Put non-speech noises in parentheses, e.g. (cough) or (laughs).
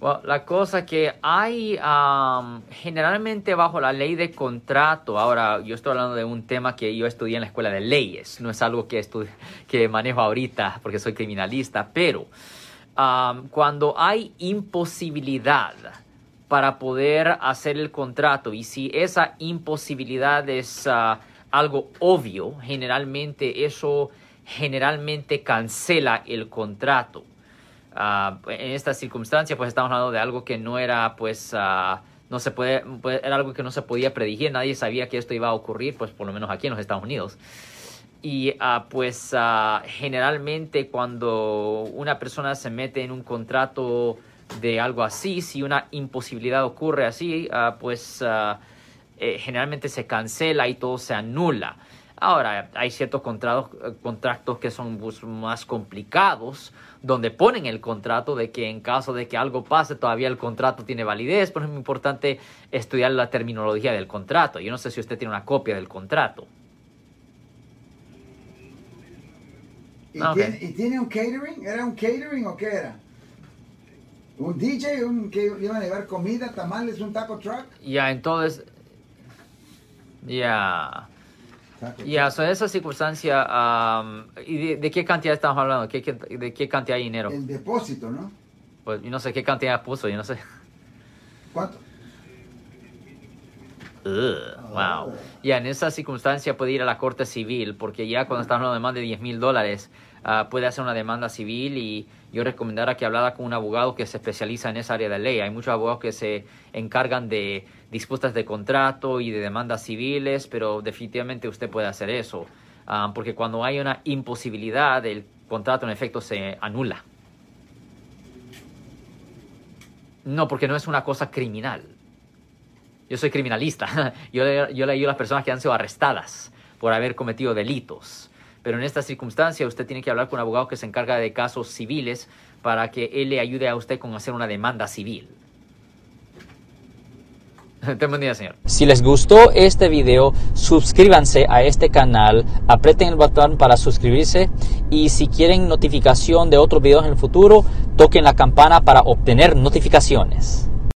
Bueno, la cosa que hay am, generalmente bajo la ley de contrato, ahora yo estoy hablando de un tema que yo estudié en la escuela de leyes, no es algo que, que manejo ahorita porque soy criminalista, pero am, cuando hay imposibilidad para poder hacer el contrato y si esa imposibilidad es ah, algo obvio, generalmente eso generalmente cancela el contrato. Ah, en esta circunstancia, pues estamos hablando de algo que no era, pues, ah, no se puede, pues, era algo que no se podía predecir, nadie sabía que esto iba a ocurrir, pues por lo menos aquí en los Estados Unidos. Y ah, pues generalmente cuando una persona se mete en un contrato de algo así, si una imposibilidad ocurre así, pues eh, generalmente se cancela y todo se anula. Ahora, hay ciertos contratos, eh, contratos que son más complicados, donde ponen el contrato de que en caso de que algo pase, todavía el contrato tiene validez, pero es muy importante estudiar la terminología del contrato. Yo no sé si usted tiene una copia del contrato. ¿Y, Ah, ok. tiene, ¿Y tiene un catering? ¿Era un catering o qué era? ¿Un DJ? ¿Un que iban a llevar comida, tamales, un taco truck? Ya, entonces, ya, Taco ya, so esa circunstancia, am, ¿y de, de qué cantidad estamos hablando? ¿Qué, qué- de qué cantidad de dinero? El depósito, ¿no? Pues yo no sé qué cantidad puso, yo no sé. ¿Cuánto? Ugh, wow. Ya, en esa circunstancia puede ir a la corte civil, porque ya cuando estamos hablando de más de 10 mil dólares, ah, puede hacer una demanda civil y yo recomendara que hablara con un abogado que se especializa en esa área de ley. Hay muchos abogados que se encargan de disputas de contrato y de demandas civiles, pero definitivamente usted puede hacer eso, ah, porque cuando hay una imposibilidad, el contrato en efecto se anula. No, porque no es una cosa criminal. Yo soy criminalista. (laughs) Yo le, yo le ayudo a las personas que han sido arrestadas por haber cometido delitos. Pero en esta circunstancia usted tiene que hablar con un abogado que se encarga de casos civiles para que él le ayude a usted con hacer una demanda civil. (laughs) Día, señor. Si les gustó este video, suscríbanse a este canal, aprieten el botón para suscribirse y si quieren notificación de otros videos en el futuro, toquen la campana para obtener notificaciones.